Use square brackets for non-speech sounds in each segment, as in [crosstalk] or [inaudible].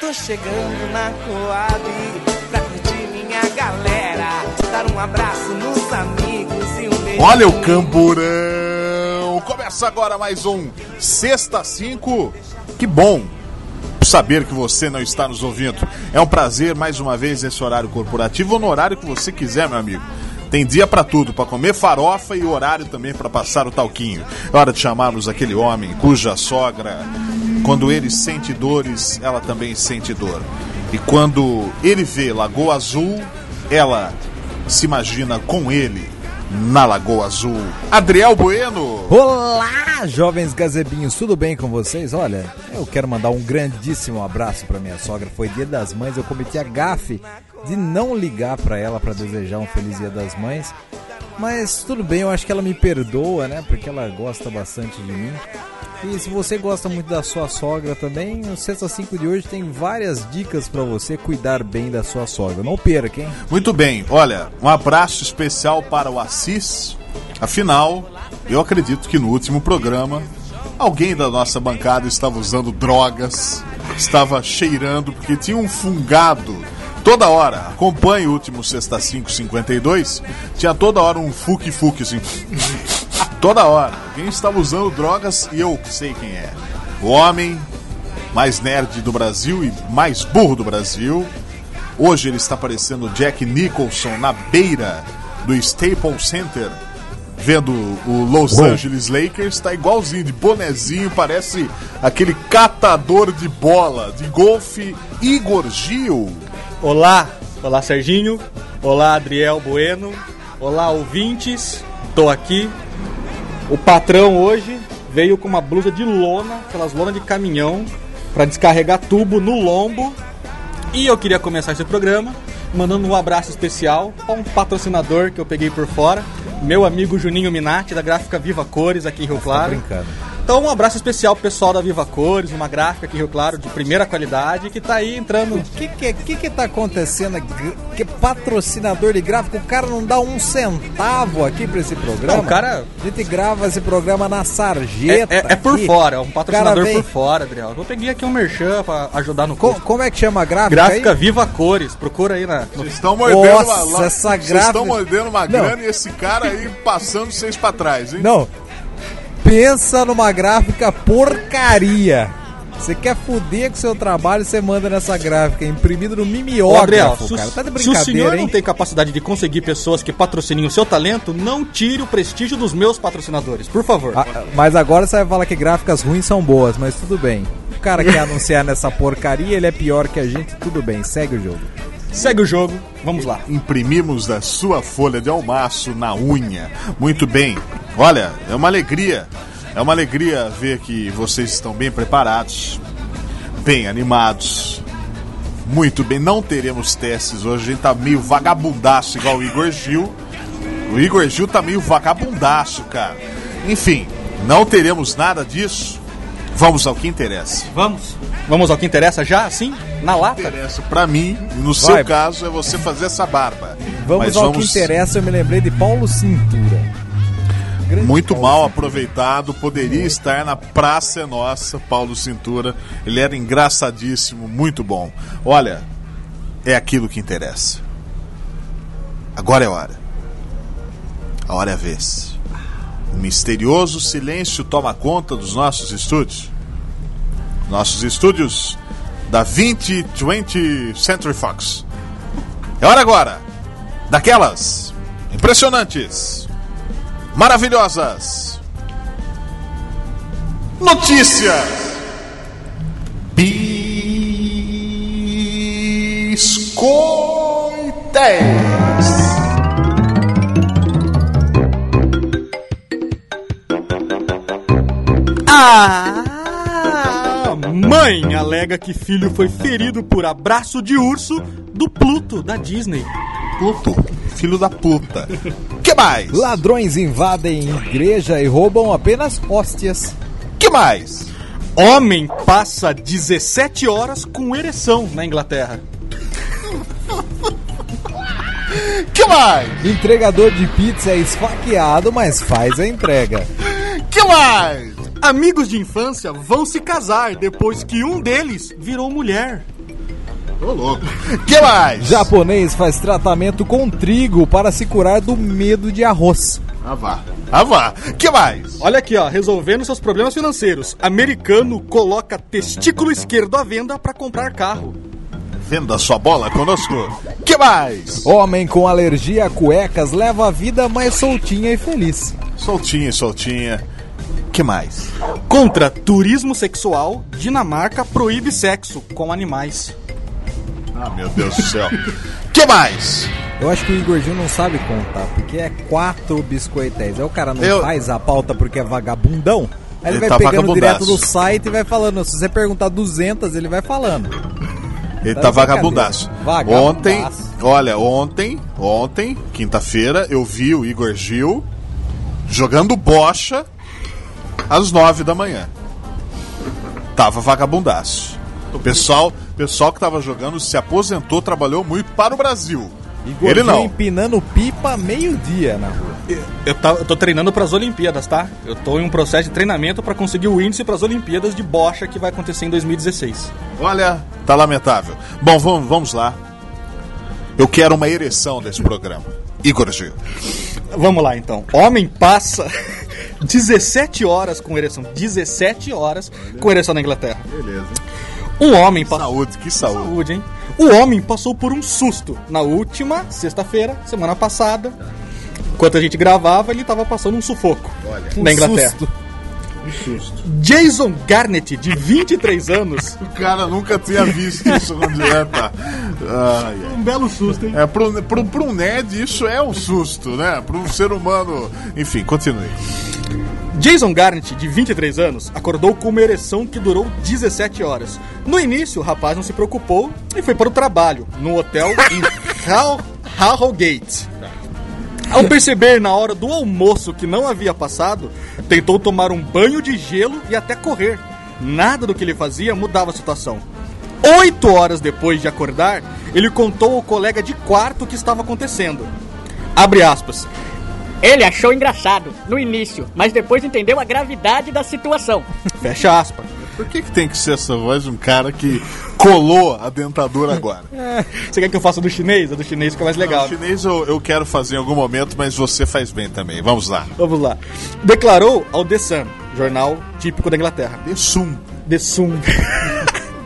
Tô chegando na Coab pra curtir minha galera, dar um abraço nos amigos e um beijo. Olha o camburão! Começa agora mais um Sexta 5. Que bom saber que você não está nos ouvindo. É um prazer mais uma vez esse horário corporativo ou no horário que você quiser, meu amigo. Tem dia para tudo, para comer farofa e horário também para passar o talquinho. É hora de chamarmos aquele homem cuja sogra, quando ele sente dores, ela também sente dor. E quando ele vê Lagoa Azul, ela se imagina com ele na Lagoa Azul. Adriel Bueno. Olá, jovens gazebinhos, tudo bem com vocês? Olha, eu quero mandar um grandíssimo abraço para minha sogra. Foi Dia das Mães, eu cometi a gafe de não ligar para ela para desejar um feliz Dia das Mães. Mas tudo bem, eu acho que ela me perdoa, né? Porque ela gosta bastante de mim. E se você gosta muito da sua sogra também, o Sexta 5 de hoje tem várias dicas para você cuidar bem da sua sogra. Não perca, hein? Muito bem, olha, um abraço especial para o Assis. Afinal, eu acredito que no último programa alguém da nossa bancada estava usando drogas, estava cheirando, porque tinha um fungado toda hora. Acompanhe o último Sexta 552, tinha toda hora um fuque-fuque assim. Toda hora. Alguém estava usando drogas e eu sei quem é. O homem mais nerd do Brasil e mais burro do Brasil. Hoje ele está parecendo Jack Nicholson na beira do Staples Center, vendo o Los Uou. Angeles Lakers. Está igualzinho de bonezinho, parece aquele catador de bola de golfe Igor Gil. Olá, olá Serginho, olá Adriel Bueno, olá ouvintes, tô aqui. O patrão hoje veio com uma blusa de lona, aquelas lonas de caminhão, para descarregar tubo no lombo. E eu queria começar esse programa mandando um abraço especial para um patrocinador que eu peguei por fora, meu amigo Juninho Minati, da gráfica Viva Cores aqui em Rio Tá Claro. brincando. Então um abraço especial pro pessoal da Viva Cores, uma gráfica aqui Rio Claro de primeira qualidade que tá aí entrando O que que, que que tá acontecendo? aqui? Que patrocinador de gráfico? O cara não dá um centavo aqui pra esse programa? Não, o cara- A gente grava esse programa na É, sarjeta. é- é por aqui. fora, é um patrocinador vem- por fora, Adriel. Eu peguei aqui um merchan pra ajudar no Co- como é que chama a gráfica? Gráfica aí? Viva Cores, procura aí na. Vocês estão mordendo Nossa, uma, essa Vocês gráfica- estão mordendo uma Não. grana e esse cara aí passando vocês pra trás, hein? Não. Pensa numa gráfica porcaria. Você quer fuder com o seu trabalho, você manda nessa gráfica, imprimido no mimeógrafo, o- cara. Tá de se o brincadeira, senhor hein? não tem capacidade de conseguir pessoas que patrocinem o seu talento, não tire o prestígio dos meus patrocinadores, por favor. Ah, mas agora você vai falar que gráficas ruins são boas, mas tudo bem. O cara quer anunciar nessa porcaria, ele é pior que a gente, tudo bem, segue o jogo. Segue o jogo, vamos lá. imprimimos da sua folha de almaço na unha. Muito bem. Olha, é uma alegria. É uma alegria ver que vocês estão bem preparados, bem animados. Muito bem, não teremos testes hoje, a gente tá meio vagabundaço igual o Igor Gil. O Igor Gil tá meio vagabundaço, cara. Enfim, não teremos nada disso. Vamos ao que interessa. Vamos. Vamos ao que interessa já, assim? Na lata? interessa pra mim, no Vai. seu caso, é você fazer essa barba. Vamos Mas ao que interessa, eu me lembrei de Paulo Cintura. Muito mal aproveitado, poderia estar na Praça é Nossa, Paulo Cintura. Ele era engraçadíssimo, muito bom. Olha, é aquilo que interessa. Agora é hora. A hora é a vez. O misterioso silêncio toma conta dos nossos estúdios. Nossos estúdios da 2020 Century Fox. É hora agora daquelas impressionantes, maravilhosas notícias. Biscoitéis. Ah! Mãe alega que filho foi ferido por abraço de urso do Pluto da Disney. Pluto, filho da puta. Que mais? Ladrões invadem igreja e roubam apenas hóstias. Que mais? Homem passa 17 horas com ereção na Inglaterra. Que mais? Entregador de pizza é esfaqueado, mas faz a entrega. Que mais? Amigos de infância vão se casar depois que um deles virou mulher. Ô, louco. [laughs] Que mais? Japonês faz tratamento com trigo para se curar do medo de arroz. Ah, vá. Ah, vá. Que mais? Olha aqui, ó, resolvendo seus problemas financeiros. Americano coloca testículo esquerdo à venda para comprar carro. Venda sua bola conosco. Que mais? Homem com alergia a cuecas leva a vida mais soltinha e feliz. Soltinha, soltinha. Que mais? Contra turismo sexual, Dinamarca proíbe sexo com animais. Ah, meu Deus do céu. Que mais? Eu acho que o Igor Gil não sabe contar, porque é quatro biscoitéis. Aí o cara não Eu- faz a pauta porque é vagabundão. Aí ele, Ele vai tá pegando vagabundaço. direto do site e vai falando. Se você perguntar 200, ele vai falando. Ele Tá tá vagabundaço. brincadeira. Ontem, Vagabundaço. olha, ontem, ontem, quinta-feira, eu vi o Igor Gil jogando bocha às nove da manhã. Tava vagabundaço. O pessoal, pessoal que tava jogando se aposentou, trabalhou muito para o Brasil. Igor Ele não. empinando pipa meio-dia na rua. Eu, tá- eu tô treinando pras Olimpíadas, tá? Eu tô em um processo de treinamento pra conseguir o índice pras Olimpíadas de bocha que vai acontecer em 2016. Olha, tá lamentável. Bom, vamos, vamos lá. Eu quero uma ereção desse programa. Igor Gil. Vamos lá então. Homem passa [laughs] 17 horas com ereção. 17 horas com ereção na Inglaterra. Beleza. Um homem passou. Saúde, que saúde. Saúde, hein? O homem passou por um susto na última sexta-feira, semana passada. Enquanto a gente gravava, ele tava passando um sufoco Um na Inglaterra. susto. Jason Garnett, de 23 anos. O cara nunca tinha visto isso com dieta. Ai, ai. Um belo susto, hein? É, pro, pro, pro um nerd isso é um susto, né? Pro um ser humano. Enfim, continue. Jason Garnett, de 23 anos, acordou com uma ereção que durou 17 horas. No início, o rapaz não se preocupou e foi para o trabalho, num hotel em [laughs] Harrogate. Ao perceber na hora do almoço que não havia passado, tentou tomar um banho de gelo e até correr. Nada do que ele fazia mudava a situação. Oito horas depois de acordar, ele contou ao colega de quarto o que estava acontecendo. Abre aspas. Ele achou engraçado no início, mas depois entendeu a gravidade da situação. [laughs] Fecha aspas. Por que, que tem que ser essa voz de um cara que colou a dentadura agora? [laughs] Você quer que eu faça do chinês? A do chinês fica mais legal. O chinês eu, eu quero fazer em algum momento, mas você faz bem também. Vamos lá. Vamos lá. Declarou ao The Sun, jornal típico da Inglaterra. De sum. The Sun.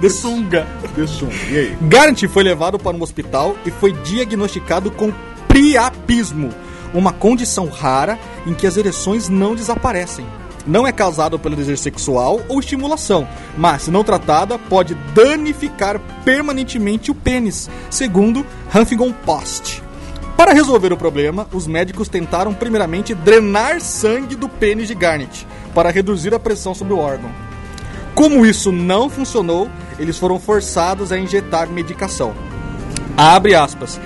The [laughs] Sunga. De sum. E aí? Garant foi levado para um hospital e foi diagnosticado com priapismo, uma condição rara em que as ereções não desaparecem. Não é causado pelo desejo sexual ou estimulação, mas, se não tratada, pode danificar permanentemente o pênis, segundo Huffington Post. Para resolver o problema, os médicos tentaram primeiramente drenar sangue do pênis de Garnet para reduzir a pressão sobre o órgão. Como isso não funcionou, eles foram forçados a injetar medicação. Abre aspas.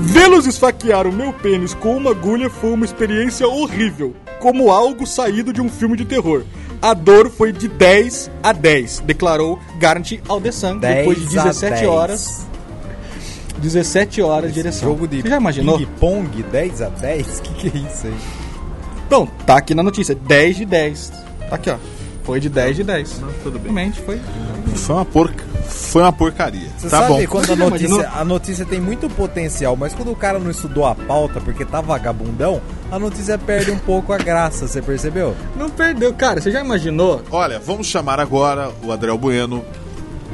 Vê-los esfaquear o meu pênis com uma agulha foi uma experiência horrível, como algo saído de um filme de terror. A dor foi de 10 a 10, declarou Garant ao The Sun, depois de 10 a 17 10. horas. 17 horas de ereção. Jogo de Você já imaginou? ping-pong 10 a 10? [laughs] Que que é isso aí? Então, tá aqui na notícia, 10 de 10. Tá aqui, ó. Foi de 10 de 10. tudo bem. Realmente foi. Foi uma, porca... Foi uma porcaria. Você tá sabe bom. quando a notícia, a notícia tem muito potencial, mas quando o cara não estudou a pauta porque tá vagabundão, a notícia perde um pouco a graça, você percebeu? Não perdeu, cara. Você já imaginou? Olha, vamos chamar agora o Adriel Bueno.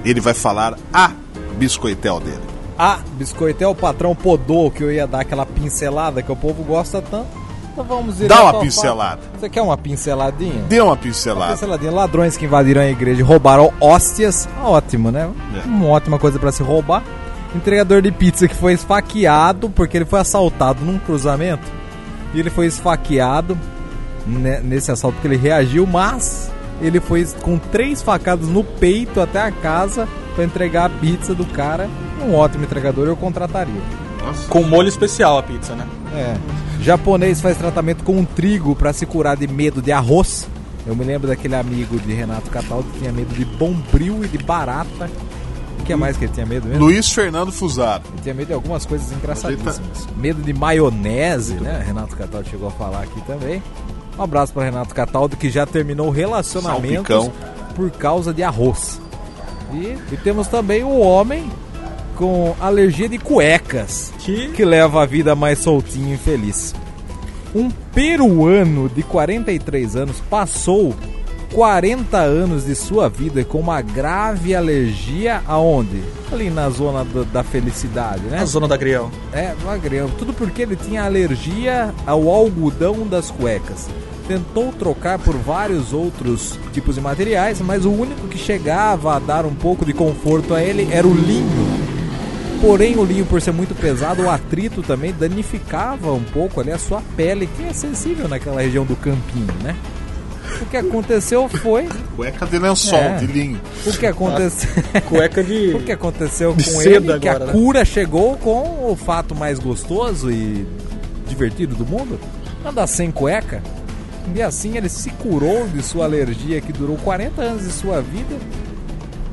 Ele vai falar a biscoitel dele. Ah, biscoitel, o patrão podou que eu ia dar aquela pincelada que o povo gosta tanto. Então vamos Dá uma pincelada. fato. Você quer uma pinceladinha? Dê uma Uma pincelada. pinceladinha. Ladrões que invadiram a igreja e roubaram hóstias. Ótimo, né? É. Uma ótima coisa pra se roubar. Entregador de pizza que foi esfaqueado porque ele foi assaltado num cruzamento. E ele foi esfaqueado ne- nesse assalto porque ele reagiu, mas ele foi com três facadas no peito até a casa pra entregar a pizza do cara. Um ótimo entregador, eu contrataria. Com molho especial a pizza, né? É. Japonês faz tratamento com trigo pra se curar de medo de arroz. Eu me lembro daquele amigo de Renato Cataldo que tinha medo de bombril e de barata. O que é mais que ele tinha medo mesmo? Luiz Fernando Fusaro. Ele tinha medo de algumas coisas engraçadíssimas. Medo de maionese, né? Renato Cataldo chegou a falar aqui também. Um abraço para Renato Cataldo, que já terminou relacionamentos Salpicão. por causa de arroz. E, e temos também o homem com alergia de cuecas, Que- que leva a vida mais soltinho e feliz. Um peruano de 43 anos passou 40 anos de sua vida com uma grave alergia aonde? Ali na zona do- da felicidade, né? Na zona da Griel. É, magrinho. Tudo porque ele tinha alergia ao algodão das cuecas. Tentou trocar por vários outros tipos de materiais, mas o único que chegava a dar um pouco de conforto a ele era o linho. Porém, o linho, por ser muito pesado, o atrito também danificava um pouco ali a sua pele, que é sensível naquela região do campinho, né? O que aconteceu foi. [laughs] Cueca de lençol, É. de linho. O que aconteceu. Cueca de. [laughs] O que aconteceu com ele? que agora, a né? cura chegou com o fato mais gostoso e divertido do mundo? Andar sem cueca. E assim ele se curou de sua alergia que durou 40 anos de sua vida.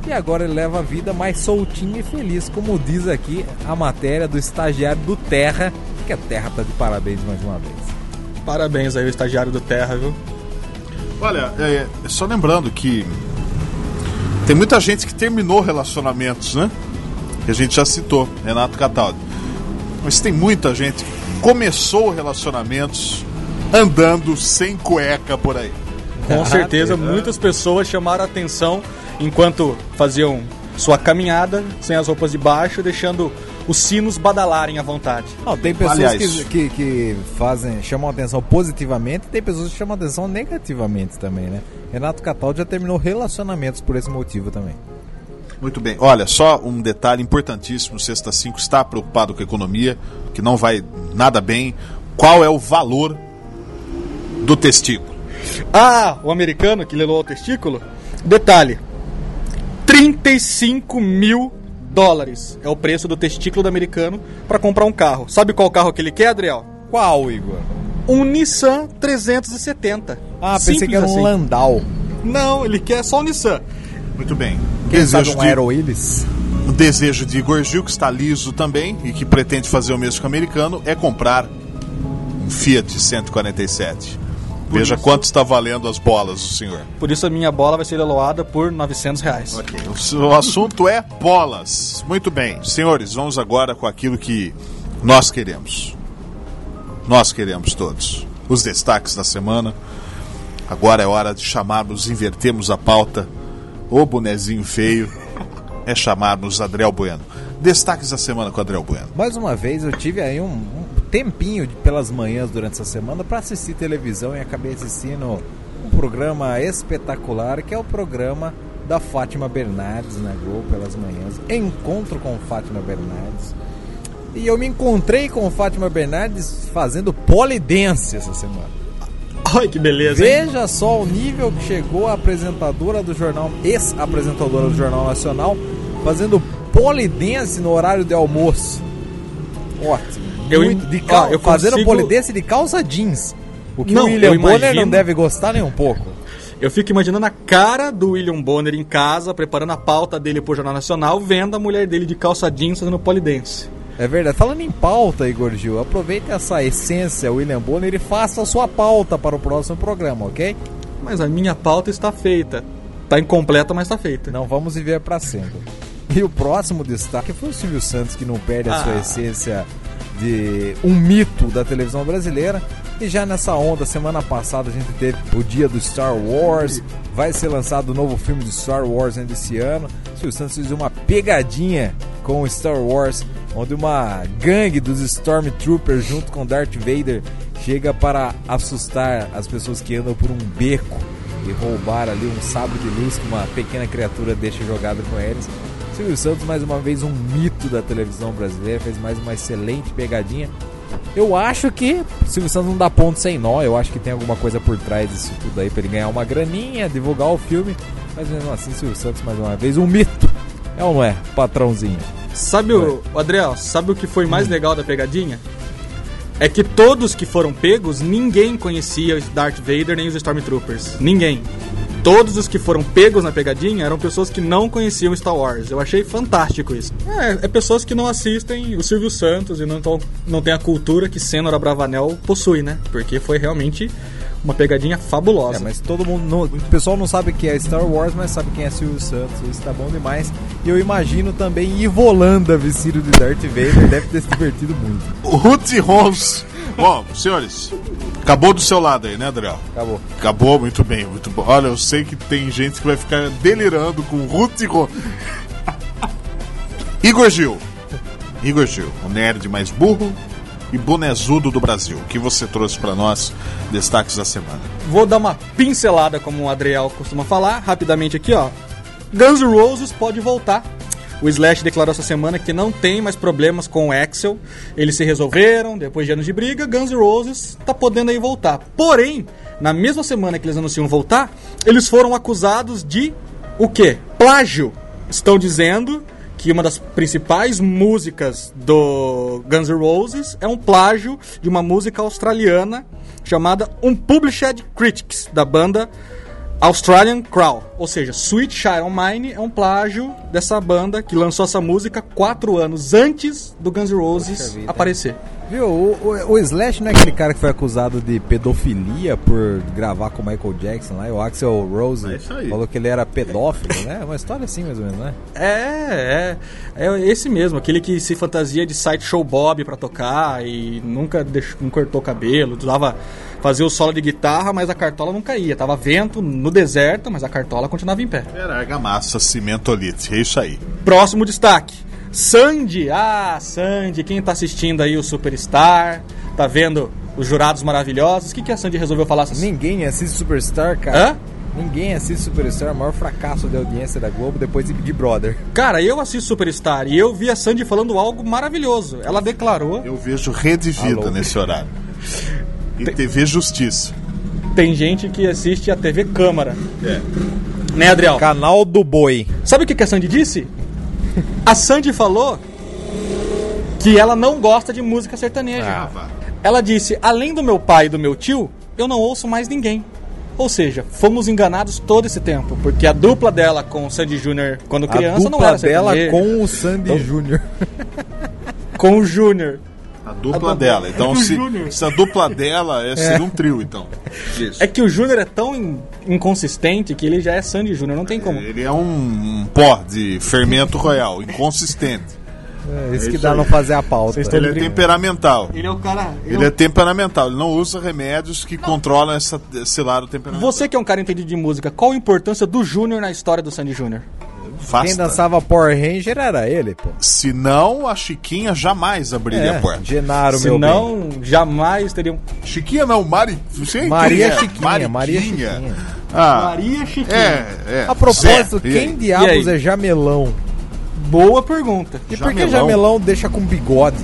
E agora ele leva a vida mais soltinha e feliz, como diz aqui a matéria do estagiário do Terra, que a Terra tá de parabéns mais uma vez. Parabéns aí, o estagiário do Terra, viu? Olha, é, só lembrando que tem muita gente que terminou relacionamentos, né? Que a gente já citou, Renato Cataldo. Mas tem muita gente que começou relacionamentos andando sem cueca por aí. Com certeza, teve, muitas pessoas chamaram a atenção enquanto faziam sua caminhada sem as roupas de baixo, deixando os sinos badalarem à vontade. Não, tem pessoas Aliás. que, que, que fazem, chamam a atenção positivamente e tem pessoas que chamam a atenção negativamente também, né? Renato Cataldo já terminou relacionamentos por esse motivo também. Muito bem. Olha, só um detalhe importantíssimo: Sexta 5 está preocupado com a economia, que não vai nada bem. Qual é o valor do testículo? Ah, o americano que lelou o testículo? Detalhe: 35 mil dólares é o preço do testículo do americano para comprar um carro. Sabe qual carro que ele quer, Adriel? Qual, Igor? Um Nissan 370. Ah, pensei Simples que era um assim. Landau. Não, ele quer só o Nissan. Muito bem. Quem sabe Desejo um de, Aero Willis? o desejo de Igor Gil, que está liso também e que pretende fazer o mesmo que o americano, é comprar um Fiat 147. Veja quanto está valendo as bolas do senhor. Por isso a minha bola vai ser leiloada por 900 reais. Ok, o, o assunto é bolas. Muito bem, senhores, vamos agora com aquilo que nós queremos. Nós queremos todos. Os destaques da semana. Agora é hora de chamarmos, invertermos a pauta. O bonezinho feio é chamarmos Adriel Bueno. Destaques da semana com Adriel Bueno. Mais uma vez eu tive aí um, um tempinho de- pelas manhãs durante essa semana para assistir televisão e acabei assistindo um programa espetacular que é o programa da Fátima Bernardes na Globo pelas manhãs. Encontro com Fátima Bernardes. E eu me encontrei com Fátima Bernardes fazendo polidense essa semana. Olha que beleza, hein? Veja só o nível que chegou a apresentadora do jornal, ex-apresentadora do Jornal Nacional, fazendo polidense no horário de almoço. Ótimo. Eu Muito- de cal- ó, eu fazendo consigo- polidense de calça jeans. O que Não, o William eu Bonner imagino- não deve gostar nem um pouco. Eu fico imaginando a cara do William Bonner em casa, preparando a pauta dele pro Jornal Nacional, vendo a mulher dele de calça jeans fazendo polidense. É verdade. Falando em pauta, Igor Gil, aproveite essa essência, William Bonner, e faça a sua pauta para o próximo programa, ok? Mas a minha pauta está feita. Tá incompleta, mas tá feita. Não vamos viver para sempre. E o próximo destaque foi o Silvio Santos, que não perde a sua Ah. essência de um mito da televisão brasileira. E já nessa onda, semana passada a gente teve o dia do Star Wars. Vai ser lançado o novo filme do Star Wars ainda esse ano. Silvio Santos fez uma pegadinha com o Star Wars, onde uma gangue dos Stormtroopers junto com Darth Vader chega para assustar as pessoas que andam por um beco e roubar ali um sabre de luz que uma pequena criatura deixa jogado com eles. Silvio Santos, mais uma vez, um mito da televisão brasileira, fez mais uma excelente pegadinha. Eu acho que Silvio Santos não dá ponto sem nó, eu acho que tem alguma coisa por trás disso tudo aí pra ele ganhar uma graninha, divulgar o filme, mas mesmo assim, Silvio Santos, mais uma vez, um mito. É ou não é, patrãozinho? Sabe o, o Adriel, sabe o que foi mais legal da pegadinha? É que todos que foram pegos, ninguém conhecia o Darth Vader nem os Stormtroopers. Ninguém. Todos os que foram pegos na pegadinha eram pessoas que não conheciam Star Wars. Eu achei fantástico isso. É, é pessoas que não assistem o Silvio Santos e não, tão, não tem a cultura que Senhora Bravanel possui, né? Porque foi realmente Uma pegadinha fabulosa. É, mas todo mundo. não- o pessoal não sabe que é Star Wars, mas sabe quem é Silvio Santos. Isso tá bom demais. E eu imagino também Ivolanda vestido de Darth Vader. Deve ter se divertido muito. O Ruth Rons. Bom, senhores, acabou do seu lado aí, né, Adriel? Acabou. Acabou, muito bem, muito bom. Olha, eu sei que tem gente que vai ficar delirando com Ruth Rons. [laughs] Igor Gil. Igor Gil, o nerd mais burro e bonezudo do Brasil. O que você trouxe pra nós, destaques da semana? Vou dar uma pincelada, como o Adriel costuma falar, rapidamente aqui, ó. Guns N' Roses pode voltar. O Slash declarou essa semana que não tem mais problemas com o Axel. Eles se resolveram, depois de anos de briga, Guns N' Roses tá podendo aí voltar. Porém, na mesma semana que eles anunciam voltar, eles foram acusados de o quê? Plágio. Estão dizendo que uma das principais músicas do Guns N' Roses é um plágio de uma música australiana chamada Unpublished Critics, da banda Australian Crow. Ou seja, Sweet Child Mine é um plágio dessa banda que lançou essa música quatro anos antes do Guns N' Roses aparecer. Viu, o, o, o Slash não é aquele cara que foi acusado de pedofilia por gravar com o Michael Jackson lá, e o Axel Rose É isso aí. falou que ele era pedófilo, né? Uma história assim, mais ou menos, né? É, é, é esse mesmo, aquele que se fantasia de sideshow Bob pra tocar e nunca deixou, não cortou o cabelo, usava fazia o solo de guitarra, mas a cartola não caía, tava vento no deserto, mas a cartola continuava em pé. Era argamassa, cimentolite, é isso aí. Próximo destaque. Sandy, ah, Sandy, quem tá assistindo aí o Superstar, tá vendo os jurados maravilhosos, o que, que a Sandy resolveu falar essa Ninguém assiste Superstar, cara. Hã? Ninguém assiste Superstar, o maior fracasso de audiência da Globo depois de Big Brother. Cara, eu assisto Superstar e eu vi a Sandy falando algo maravilhoso. Ela declarou Eu vejo Rede Vida Alô? nesse horário. [laughs] E TV Justiça. Tem gente que assiste a TV Câmara. É. Né, Adriel? Canal do Boi. Sabe o que a Sandy disse? A Sandy falou que ela não gosta de música sertaneja. Ah. Ela disse: além do meu pai e do meu tio, eu não ouço mais ninguém. Ou seja, fomos enganados todo esse tempo, porque a dupla dela com o Sandy Júnior quando criança a não dupla era dela sertaneja. com o Sandy Júnior. [laughs] com o Júnior. A dupla dupla- dela. Então, é se, se a dupla dela é, seria um trio, então. Isso. É que o Júnior é tão in- inconsistente que ele já é Sandy Júnior, não tem como. Ele é um, um pó de fermento royal, inconsistente. É isso que isso dá aí. não fazer a pauta. Ele é temperamental. Ele é o cara. Ele é temperamental, ele não usa remédios que controlam essa, esse lado temperamental. Você que é um cara entendido de música, qual a importância do Júnior na história do Sandy Júnior? Basta. Quem dançava Power Ranger era ele, pô. Se não, a Chiquinha jamais abriria a porta. Genaro, meu bem. Senão, jamais teriam. Chiquinha não, Mari. Sei Maria é. Chiquinha, Maria Mariquinha. Chiquinha. Ah, Maria Chiquinha. é, é. A propósito, Zé, quem diabos E é Jamelão? Boa pergunta. E por que Jamelão? Jamelão deixa com bigode?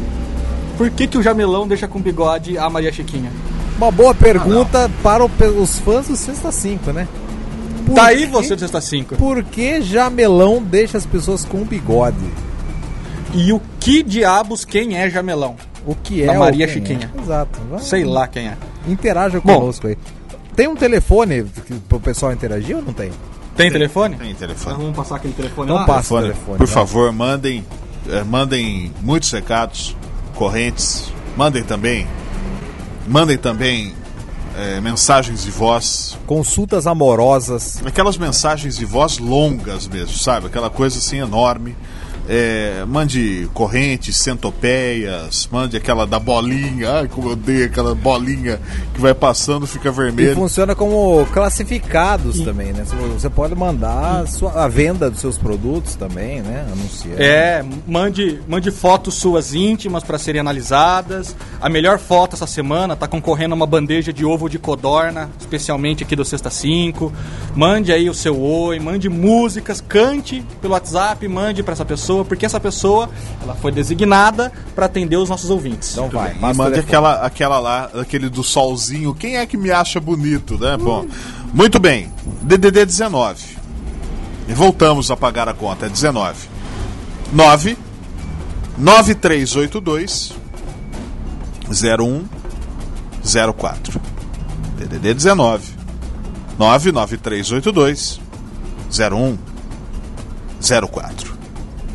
Por que, que o Jamelão deixa com bigode a Maria Chiquinha? Uma boa pergunta para o pe- os fãs do Sexta 5, né? Por tá aí que- você do Sexta 5. Por que Jamelão deixa as pessoas com bigode? E o que diabos quem é Jamelão? O que é Da ou Maria quem Chiquinha. É? Exato. Vamos- Sei lá quem é. Interaja Bom. conosco aí. Tem um telefone que- pro pessoal interagir ou não tem? Tem telefone? Tem telefone. vamos passar aquele telefone Não lá? passa o Telefone. telefone. Por vai. favor, mandem, eh, mandem muitos recados, correntes. Mandem também, mandem também eh, mensagens de voz. Consultas amorosas. Aquelas mensagens de voz longas mesmo, sabe? Aquela coisa assim enorme. É, mande correntes, centopeias, mande aquela da bolinha. Ai, como eu odeio aquela bolinha que vai passando, fica E vermelho. funciona como classificados também, né? Você pode mandar a, sua- a venda dos seus produtos também, né? Anunciar. É, mande, mande fotos suas íntimas para serem analisadas. A melhor foto essa semana tá concorrendo a uma bandeja de ovo de codorna, especialmente aqui do Sexta 5. Mande aí o seu oi, mande músicas, cante pelo WhatsApp, mande para essa pessoa, porque essa pessoa ela foi designada para atender os nossos ouvintes. Então vai, E mande aquela, aquela lá, aquele do solzinho. Quem é que me acha bonito, né? Bom, muito bem. DDD 19. E voltamos a pagar a conta. É 19. 9 9382 0104. DDD 19 99382 0104.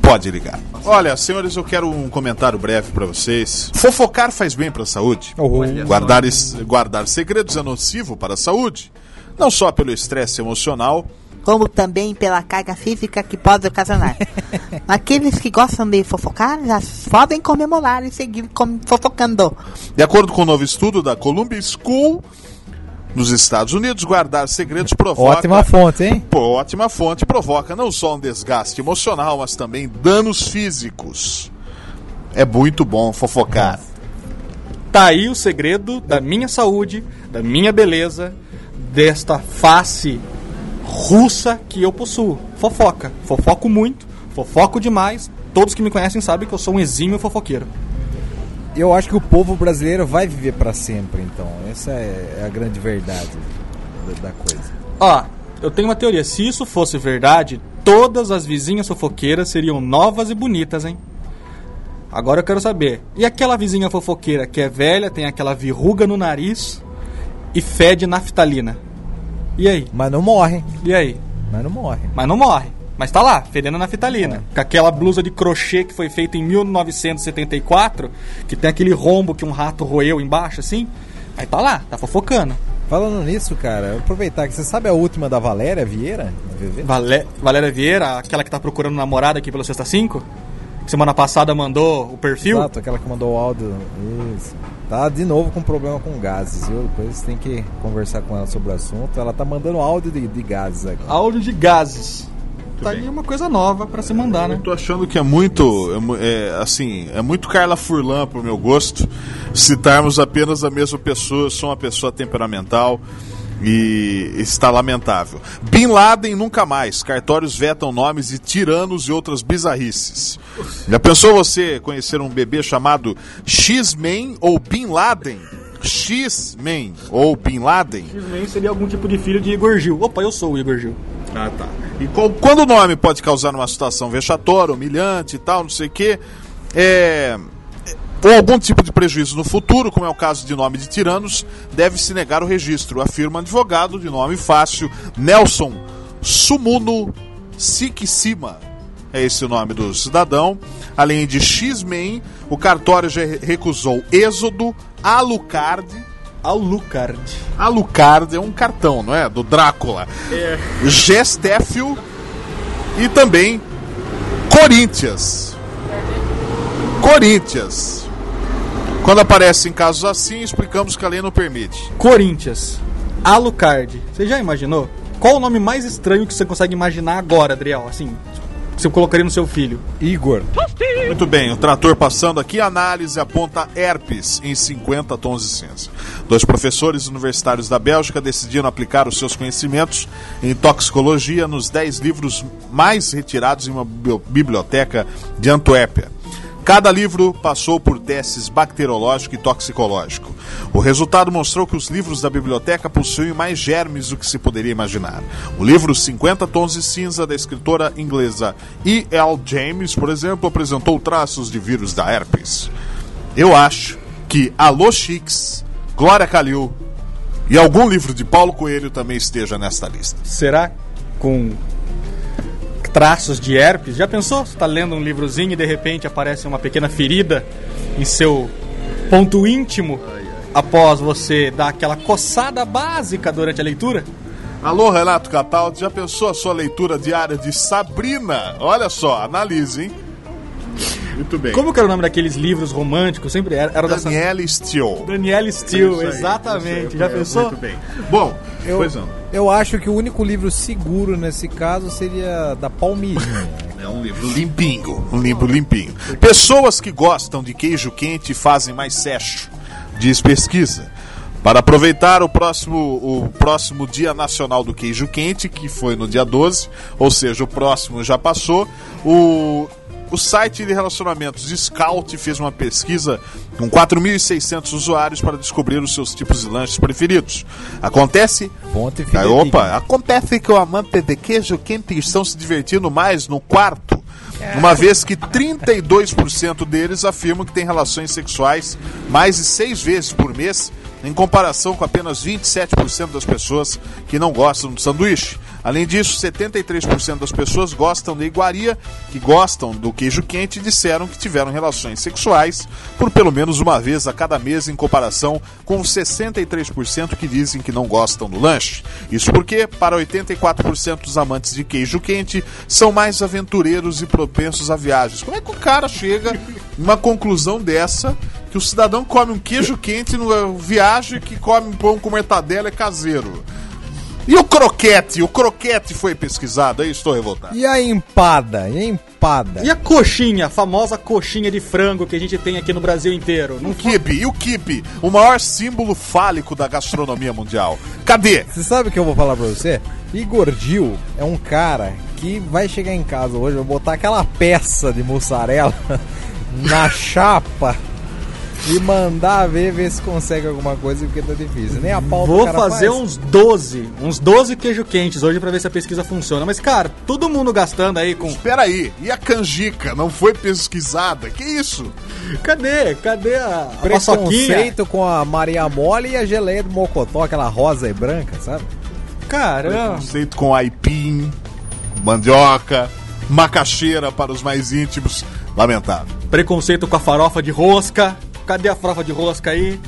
Pode ligar. Olha, senhores, eu quero um comentário breve para vocês. Fofocar faz bem para a saúde. Guardar, es- guardar segredos é nocivo para a saúde. Não só pelo estresse emocional, como também pela carga física que pode ocasionar. [laughs] Aqueles que gostam de fofocar já podem comemorar e seguir com- fofocando. De acordo com um novo estudo da Columbia School, nos Estados Unidos, guardar segredos provoca. Ótima fonte, hein? Pô, ótima fonte provoca não só um desgaste emocional, mas também danos físicos. É muito bom fofocar. Tá aí o segredo da minha saúde, da minha beleza, desta face russa que eu possuo. Fofoca. Fofoco muito, fofoco demais. Todos que me conhecem sabem que eu sou um exímio fofoqueiro. Eu acho que o povo brasileiro vai viver pra sempre, então. Essa é a grande verdade da, coisa. Ó, eu tenho uma teoria. Se isso fosse verdade, todas as vizinhas fofoqueiras seriam novas e bonitas, hein? Agora eu quero saber. E aquela vizinha fofoqueira que é velha, tem aquela verruga no nariz e fede naftalina? E aí? Mas não morre. E aí? Mas não morre. Mas não morre. Mas tá lá, fedendo naftalina. Com aquela blusa de crochê que foi feita em 1974, que tem aquele rombo que um rato roeu embaixo, assim. Aí tá lá, tá fofocando. Falando nisso, cara, aproveitar que você sabe a última da Valéria Vieira? Valé- Valéria Vieira, aquela que tá procurando namorada aqui pelo Sexta 5, que semana passada mandou o perfil. Exato, aquela que mandou o áudio. Isso. Tá de novo com problema com gases, viu? Depois tem que conversar com ela sobre o assunto. Ela tá mandando áudio de, de gases aqui. Áudio de gases. Tá aí uma coisa nova pra se mandar, né? Eu tô achando que é muito, é é, assim, é muito Carla Furlan pro meu gosto. Citarmos apenas a mesma pessoa, eu sou uma pessoa temperamental e está lamentável. Bin Laden nunca mais. Cartórios vetam nomes de tiranos e outras bizarrices. Já pensou você conhecer um bebê chamado X-Men ou Bin Laden? X-Men ou Bin Laden? Simplesmente seria algum tipo de filho de Igor Gil. Opa, eu sou o Igor Gil. Ah, tá. E quando o nome pode causar uma situação vexatória, humilhante e tal, não sei o quê, é, ou algum tipo de prejuízo no futuro, como é o caso de nome de tiranos, deve-se negar o registro, afirma advogado de nome fácil, Nelson Sumuno Sikisima. É esse o nome do cidadão. Além de X-Men, o cartório já recusou Êxodo, Alucard, Alucard. Alucard é um cartão, não é? Do Drácula. É. Gestéfio e também Corinthians. Corinthians. Quando aparecem casos assim, explicamos que a lei não permite. Corinthians. Alucard. Você já imaginou? Qual o nome mais estranho que você consegue imaginar agora, Adriel? Assim, você colocaria no seu filho? Igor. Muito bem, o trator passando aqui, a análise aponta herpes em 50 tons de cinza. Dois professores universitários da Bélgica decidiram aplicar os seus conhecimentos em toxicologia nos 10 livros mais retirados em uma bi- biblioteca de Antuérpia. Cada livro passou por testes bacteriológico e toxicológico. O resultado mostrou que os livros da biblioteca possuem mais germes do que se poderia imaginar. O livro 50 Tons de Cinza, da escritora inglesa E. L. James, por exemplo, apresentou traços de vírus da herpes. Eu acho que Alô Chix, Glória Calil e algum livro de Paulo Coelho também esteja nesta lista. Será com traços de herpes? Já pensou? Você tá lendo um livrozinho e de repente aparece uma pequena ferida em seu ponto íntimo após você dar aquela coçada básica durante a leitura? Alô, Renato Cataldi, já pensou a sua leitura diária de Sabrina? Olha só, analise, hein? Muito bem. Como que era o nome daqueles livros românticos? Sempre era, era da Danielle Steele. Danielle Steele, exatamente. aí, Já pensou? Muito bem. Bom, Eu, pois não. eu acho que o único livro seguro nesse caso seria da Palmirinha. [laughs] É um livro limpinho. Um livro limpinho. Pessoas que gostam de queijo quente fazem mais sexo, diz pesquisa. Para aproveitar o próximo, o próximo Dia Nacional do Queijo Quente, que foi no dia 12, ou seja, o próximo já passou, o, o site de relacionamentos Scout fez uma pesquisa com 4.600 usuários para descobrir os seus tipos de lanches preferidos. Acontece Fonte ah, opa, acontece que o amante de queijo quente estão se divertindo mais no quarto, uma vez que 32% deles afirmam que têm relações sexuais mais de seis vezes por mês, em comparação com apenas 27% das pessoas que não gostam do sanduíche. Além disso, 73% das pessoas gostam da iguaria, que gostam do queijo quente, disseram que tiveram relações sexuais por pelo menos uma vez a cada mês, em comparação com os 63% que dizem que não gostam do lanche. Isso porque, para 84% dos amantes de queijo quente, são mais aventureiros e propensos a viagens. Como é que o cara chega numa conclusão dessa? Que o cidadão come um queijo quente viagem que come pão com mortadela é caseiro. E o croquete? O croquete foi pesquisado, aí estou revoltado. E a empada? E a empada? E a coxinha, a famosa coxinha de frango que a gente tem aqui no Brasil inteiro? Não O kibe, e o kibe? O maior símbolo fálico da gastronomia mundial. Cadê? Você sabe o que eu vou falar pra você? Igor Gil é um cara que vai chegar em casa hoje, vai botar aquela peça de mussarela [laughs] na chapa e mandar ver, ver se consegue alguma coisa, porque tá difícil. Nem a pauta Vou cara fazer faz. uns 12, uns 12 queijo quentes hoje pra ver se a pesquisa funciona. Mas, cara, todo mundo gastando aí com. Espera aí, e a canjica não foi pesquisada? Que isso? Cadê? Cadê a, a? Preconceito com a Maria Mole e a geleia do Mocotó, aquela rosa e branca, sabe? Caramba. Preconceito com aipim, mandioca, macaxeira para os mais íntimos. Lamentável. Preconceito com a farofa de rosca. Cadê a farofa de rosca aí?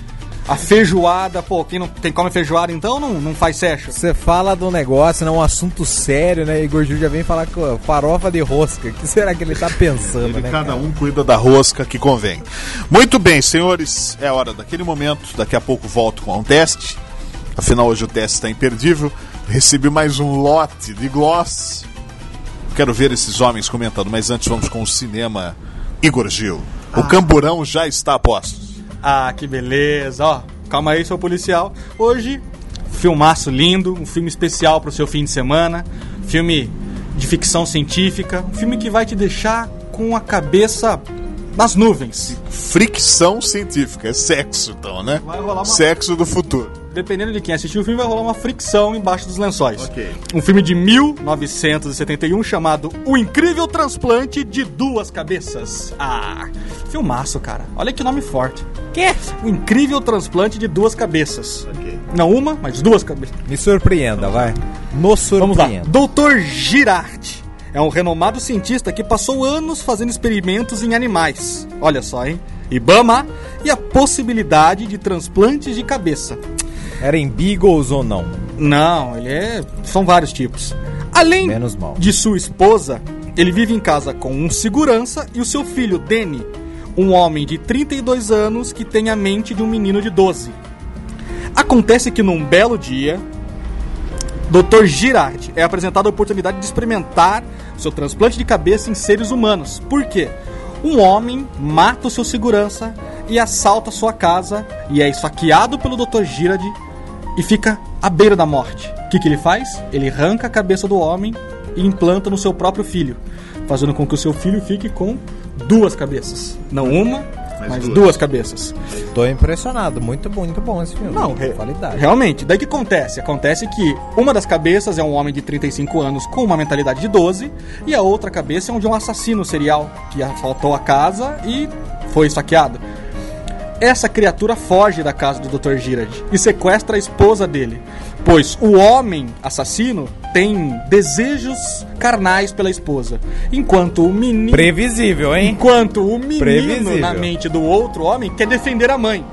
A feijoada, pô, quem não tem come feijoada então não, não faz sexo. Você fala do negócio, não é um assunto sério, né? Igor Gil já vem falar com farofa de rosca. O que [laughs] será que ele tá pensando, Ele, né? cada cara? um cuida da rosca que convém. Muito bem, senhores, é hora daquele momento. Daqui a pouco volto com um teste. Afinal, hoje o teste está imperdível. Recebi mais um lote de gloss. Quero ver esses homens comentando, mas antes vamos com o cinema Igor Gil. O camburão já está a postos. Ah, que beleza, ó. Calma aí, seu policial. Hoje, filmaço lindo, um filme especial pro seu fim de semana. Filme de ficção científica. Um filme que vai te deixar com a cabeça nas nuvens. Fricção científica, é sexo então, né? Vai rolar uma- Sexo do futuro. Dependendo de quem assistiu o filme, vai rolar uma fricção embaixo dos lençóis. Ok. Um filme de 1971 chamado O Incrível Transplante de Duas Cabeças. Ah, filmaço, cara. Olha que nome forte. Que? O Incrível Transplante de Duas Cabeças. Não uma, mas duas cabeças. Me surpreenda, vai. Nos Vamos lá. surpreenda. Dr. Girard é um renomado cientista que passou anos fazendo experimentos em animais. Olha só, hein? Ibama e a possibilidade de transplantes de cabeça. Era em Beagles ou não? Não, ele é. São vários tipos. Além Menos mal. de sua esposa, ele vive em casa com um segurança e o seu filho, Danny, um homem de 32 anos que tem a mente de um menino de 12. Acontece que num belo dia, Dr. Girard é apresentado a oportunidade de experimentar seu transplante de cabeça em seres humanos. Por quê? Um homem mata o seu segurança e assalta sua casa e é esfaqueado pelo Dr. Girard e fica à beira da morte. O que, que ele faz? Ele arranca a cabeça do homem e implanta no seu próprio filho, fazendo com que o seu filho fique com duas cabeças. Não uma, mas, duas. duas. cabeças. Tô impressionado. Muito bom, muito bom esse filme. Não, re- qualidade. realmente. Daí o que acontece? Acontece que uma das cabeças é um homem de 35 anos com uma mentalidade de 12 e a outra cabeça é um de um assassino serial que assaltou a casa e foi esfaqueado. Essa criatura foge da casa do Dr. Girard e sequestra a esposa dele, pois o homem assassino tem desejos carnais pela esposa, enquanto o menino Previsível, hein? Enquanto o menino Previsível. na mente do outro homem quer defender a mãe.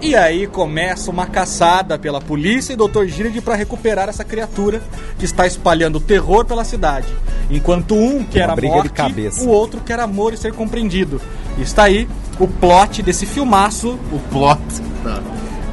E aí começa uma caçada pela polícia e Dr. Girard para recuperar essa criatura que está espalhando terror pela cidade. Enquanto um quer Uma a morte, cabeça. o outro quer amor e ser compreendido. E está aí o plot desse filmaço, O plot.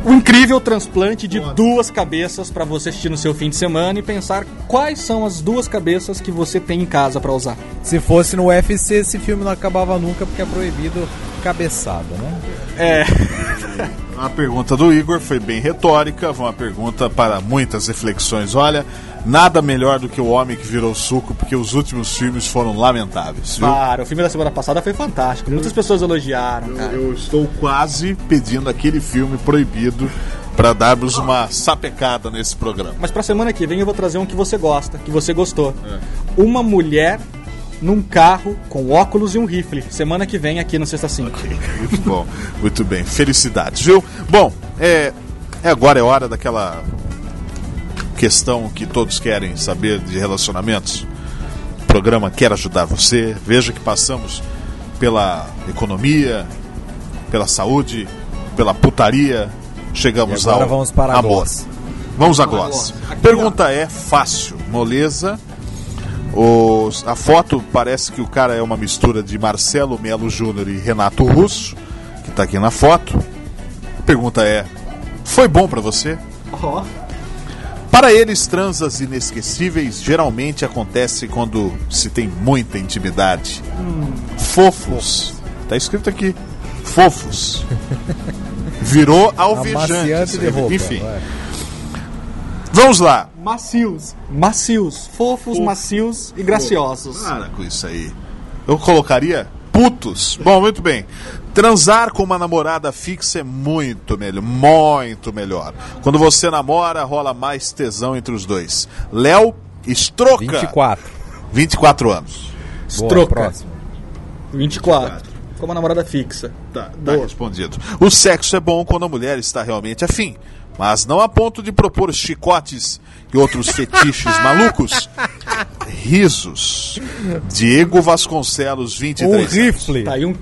o incrível transplante de duas cabeças para você assistir no seu fim de semana e pensar quais são as duas cabeças que você tem em casa para usar. Se fosse no UFC, esse filme não acabava nunca porque é proibido cabeçada, né? É, [laughs] A pergunta do Igor foi bem retórica, foi uma pergunta para muitas reflexões. Olha, nada melhor do que o homem que virou suco, porque os últimos filmes foram lamentáveis. Viu? Para, o filme da semana passada foi fantástico. Muitas pessoas elogiaram, cara. Eu estou quase pedindo aquele filme proibido para darmos uma sapecada nesse programa. Mas pra semana que vem eu vou trazer um que você gosta, que você gostou. Uma mulher num carro com óculos e um rifle. Semana que vem aqui no Sexta 5. Muito bom, muito bem. Felicidades, viu? Bom, é, é agora é hora daquela questão que todos querem saber de relacionamentos. O programa quer ajudar você. Veja que passamos pela economia, pela saúde, pela putaria. Chegamos E agora ao vamos para a amor. gloss. Vamos à gloss. Pergunta é fácil, moleza. Os- a foto parece que o cara é uma mistura de Marcelo Melo Júnior e Renato Russo, que tá aqui na foto. A pergunta é: foi bom pra você? Ó. Para eles, transas inesquecíveis geralmente acontecem quando se tem muita intimidade. Fofos. Tá escrito aqui. Fofos. Virou alvejante. Enfim, vai. vamos lá. Macios. Macios. Fofos, macios e graciosos. Para com isso aí. Eu colocaria putos. Bom, muito bem. Transar com uma namorada fixa é muito melhor. Muito melhor. Quando você namora, rola mais tesão entre os dois. Léo Estroca. 24. 24 anos. Boa, Troca. próximo. 24. Com uma namorada fixa. Tá, tá respondido. O sexo é bom quando a mulher está realmente afim, mas não a ponto de propor chicotes e outros fetiches malucos. Risos. Diego Vasconcelos, 23 Um anos. rifle. Tá aí um.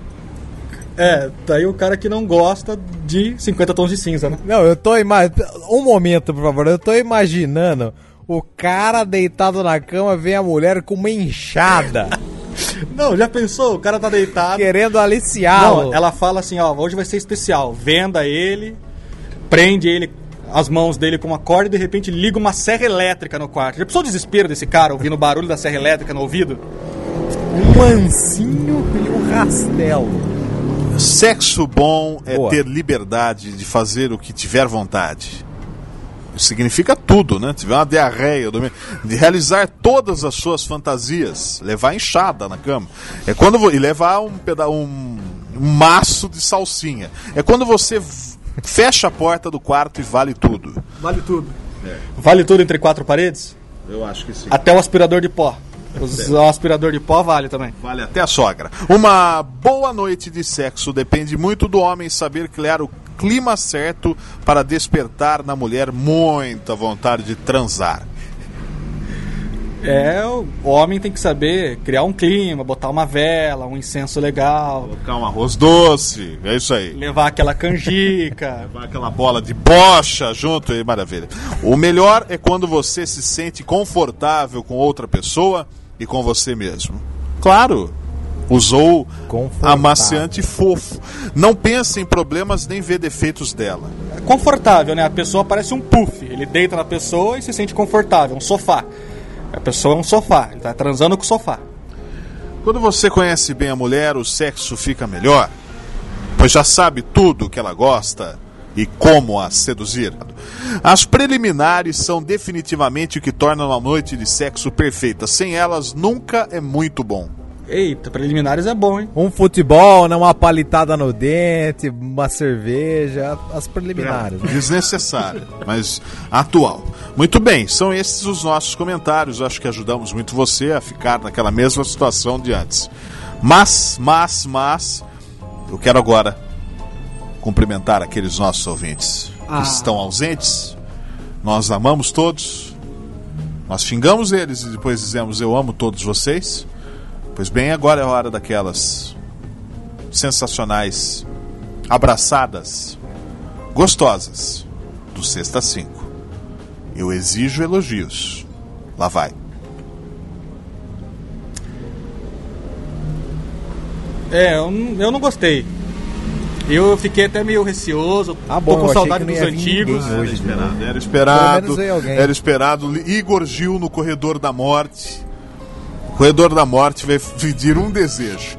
É, tá aí o cara que não gosta de 50 tons de cinza, né? Não, eu tô imaginando. Um momento, por favor. Eu tô imaginando o cara deitado na cama, vem a mulher com uma enxada, [laughs] Não, já pensou? O cara tá deitado. querendo aliciá-lo. Não, ela fala assim, ó, hoje vai ser especial. Venda ele, prende ele, as mãos dele com uma corda e de repente liga uma serra elétrica no quarto. Já pensou o desespero desse cara ouvindo o barulho da serra elétrica no ouvido? Um mansinho e um rastelo. Sexo bom é Boa. ter liberdade de fazer o que tiver vontade. Isso significa tudo, né? Tiver uma diarreia, de realizar todas as suas fantasias, levar enxada na cama. É quando e levar um, peda um, um maço de salsinha. É quando você fecha a porta do quarto e vale tudo. Vale tudo. Vale tudo entre quatro paredes? Eu acho que sim. Até o aspirador de pó. Os- O aspirador de pó vale também. Vale até a sogra. Uma boa noite de sexo depende muito do homem saber criar o clima certo para despertar na mulher muita vontade de transar. É, o homem tem que saber criar um clima, botar uma vela, um incenso legal, Colocar um arroz doce, é isso aí. levar aquela canjica. [laughs] Levar aquela bola de bocha junto aí, maravilha. O melhor é quando você se sente confortável com outra pessoa e com você mesmo. Claro, usou amaciante fofo. Não pense em problemas nem vê defeitos dela. É confortável, né? A pessoa parece um puff. Ele deita na pessoa e se sente confortável, um sofá. A pessoa é um sofá, ele tá transando com o sofá. Quando você conhece bem a mulher, o sexo fica melhor, pois já sabe tudo que ela gosta e como a seduzir. As preliminares são definitivamente o que torna uma noite de sexo perfeita. Sem elas, nunca é muito bom. Eita, preliminares é bom, hein? Um futebol, né? uma palitada no dente, uma cerveja, as preliminares. né? Desnecessária, mas atual. Muito bem, são esses os nossos comentários. Acho que ajudamos muito você a ficar naquela mesma situação de antes. Mas, mas, mas, eu quero agora cumprimentar aqueles nossos ouvintes que estão ausentes. Nós amamos todos. Nós xingamos eles e depois dizemos eu amo todos vocês. Pois bem, agora é a hora daquelas sensacionais abraçadas gostosas do Sexta 5. Eu exijo elogios. Lá vai. É, eu, não- eu não gostei. Eu fiquei até meio receoso, Ah, bom, tô com saudade dos antigos. hoje. Era Pelo esperado. veio alguém. Era esperado. Igor Gil no corredor da morte. Corredor da morte vai [laughs] pedir um desejo.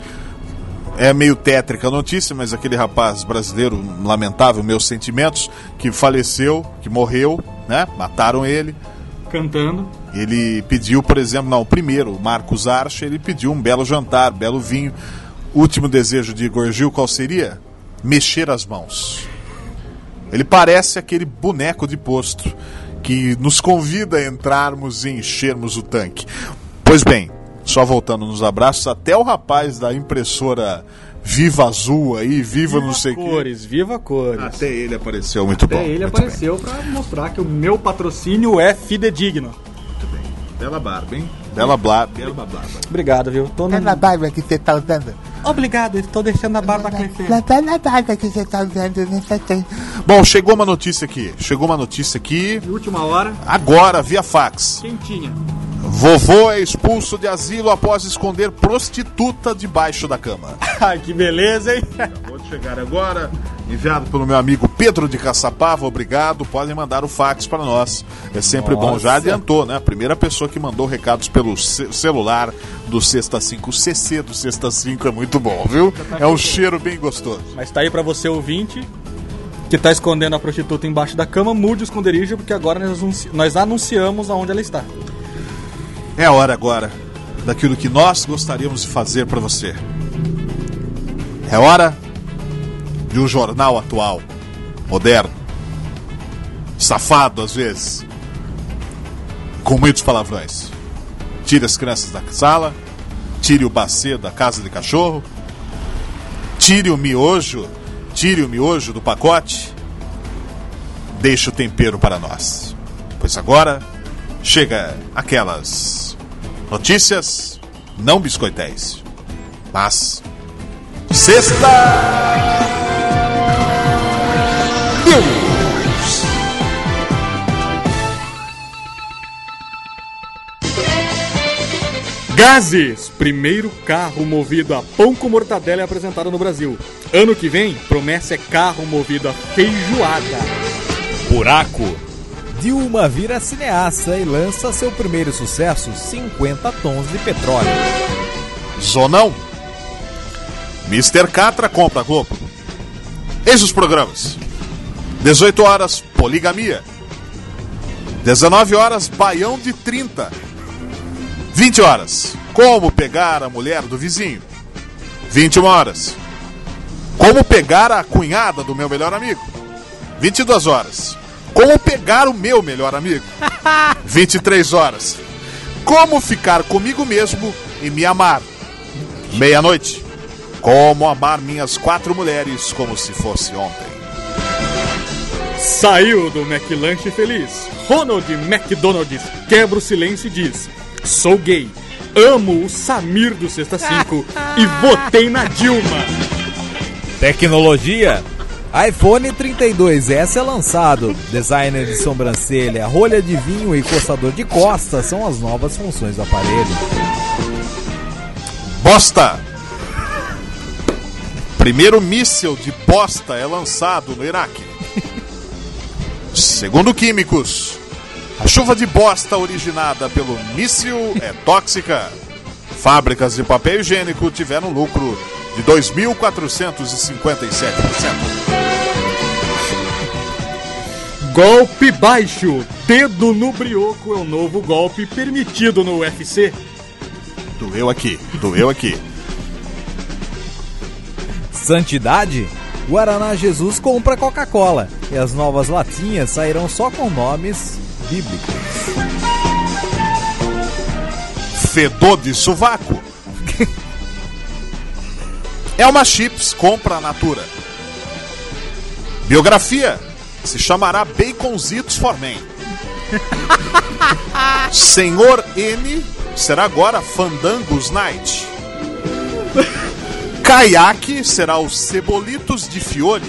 É meio tétrica a notícia, mas aquele rapaz brasileiro lamentável, meus sentimentos, que faleceu, que morreu, né? Mataram ele. Cantando. Ele pediu, por exemplo, não, o primeiro, o Marcos Archer, ele pediu um belo jantar, belo vinho. Último desejo de Igor Gil, qual seria? Mexer as mãos. Ele parece aquele boneco de posto que nos convida a entrarmos e enchermos o tanque. Pois bem, só voltando nos abraços, até o rapaz da impressora Viva Azul aí, viva, não sei o quê. Cores, viva cores. Até ele apareceu, muito bom. Até ele muito apareceu pra mostrar que o meu patrocínio é fidedigno. bem. Bela barba, hein? Bela, bla... Bela barba. Obrigado, viu? Tô no... Aquela barba que você tá usando. Obrigado, estou deixando a barba crescer. Aquela barba que você tá usando nessa. Bom, chegou uma notícia aqui. Chegou uma notícia aqui. De última hora, Agora, via fax. quentinha. Vovô é expulso de asilo após esconder prostituta debaixo da cama. [laughs] Ai, que beleza, hein? Acabou de chegar agora, enviado pelo meu amigo Pedro de Caçapava, obrigado. Podem mandar o fax para nós. É sempre bom. Já adiantou, né? A primeira pessoa que mandou recados pelo ce- celular do Sexta 5, o CC do Sexta 5 é muito bom, viu? É um cheiro bem gostoso. Mas tá aí pra você, ouvinte, que tá escondendo a prostituta embaixo da cama, mude o esconderijo, porque agora nós, anunci- nós anunciamos aonde ela está. É a hora agora daquilo que nós gostaríamos de fazer para você. É hora de um jornal atual, moderno, safado às vezes, com muitos palavrões. Tire as crianças da sala, tire o bacê da casa de cachorro, tire o miojo, tire o miojo do pacote, deixe o tempero para nós. Pois agora chega aquelas notícias não biscoitéis, mas sexta News. Gazes, primeiro carro movido a pão com mortadela é apresentado no Brasil. Ano que vem, promessa é carro movido a feijoada. Buraco. Dilma vira cineasta e lança seu primeiro sucesso, 50 tons de petróleo. Zonão. Mr. Catra compra Globo. Eis os programas. 18 horas, poligamia. 19 horas, baião de 30. 20 horas, como pegar a mulher do vizinho. 21 horas, como pegar a cunhada do meu melhor amigo. 22 horas, como pegar o meu melhor amigo. [laughs] 23 horas, como ficar comigo mesmo e me amar. Meia-noite. Como amar minhas quatro mulheres como se fosse ontem. Saiu do McLanche feliz. Ronald McDonald quebra o silêncio e diz: Sou gay, amo o Samir do Sexta 5 [laughs] e votei na Dilma. Tecnologia. iPhone 32S é lançado. Designer de sobrancelha, rolha de vinho e coçador de costas são as novas funções do aparelho. Bosta! Primeiro míssil de bosta é lançado no Iraque. Segundo químicos, a chuva de bosta originada pelo míssil é tóxica. Fábricas de papel higiênico tiveram lucro de 2.457%. Golpe baixo. Dedo no brioco é o novo golpe permitido no UFC. Doeu aqui, doeu aqui. Santidade? Guaraná Jesus compra Coca-Cola e as novas latinhas sairão só com nomes bíblicos. Fedor de sovaco. [laughs] Elma Chips compra a Natura. Biografia se chamará Baconzitos for Men. Senhor M será agora Fandangos Night. Caiaque será o Cebolitos de Fiore.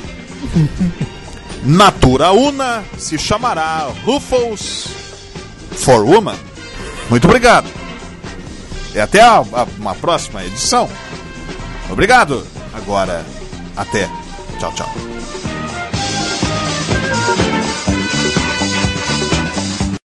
Natura Una se chamará Ruffles for Woman. Muito obrigado. E até a, a- uma próxima edição. Obrigado. Agora, até. Tchau, tchau.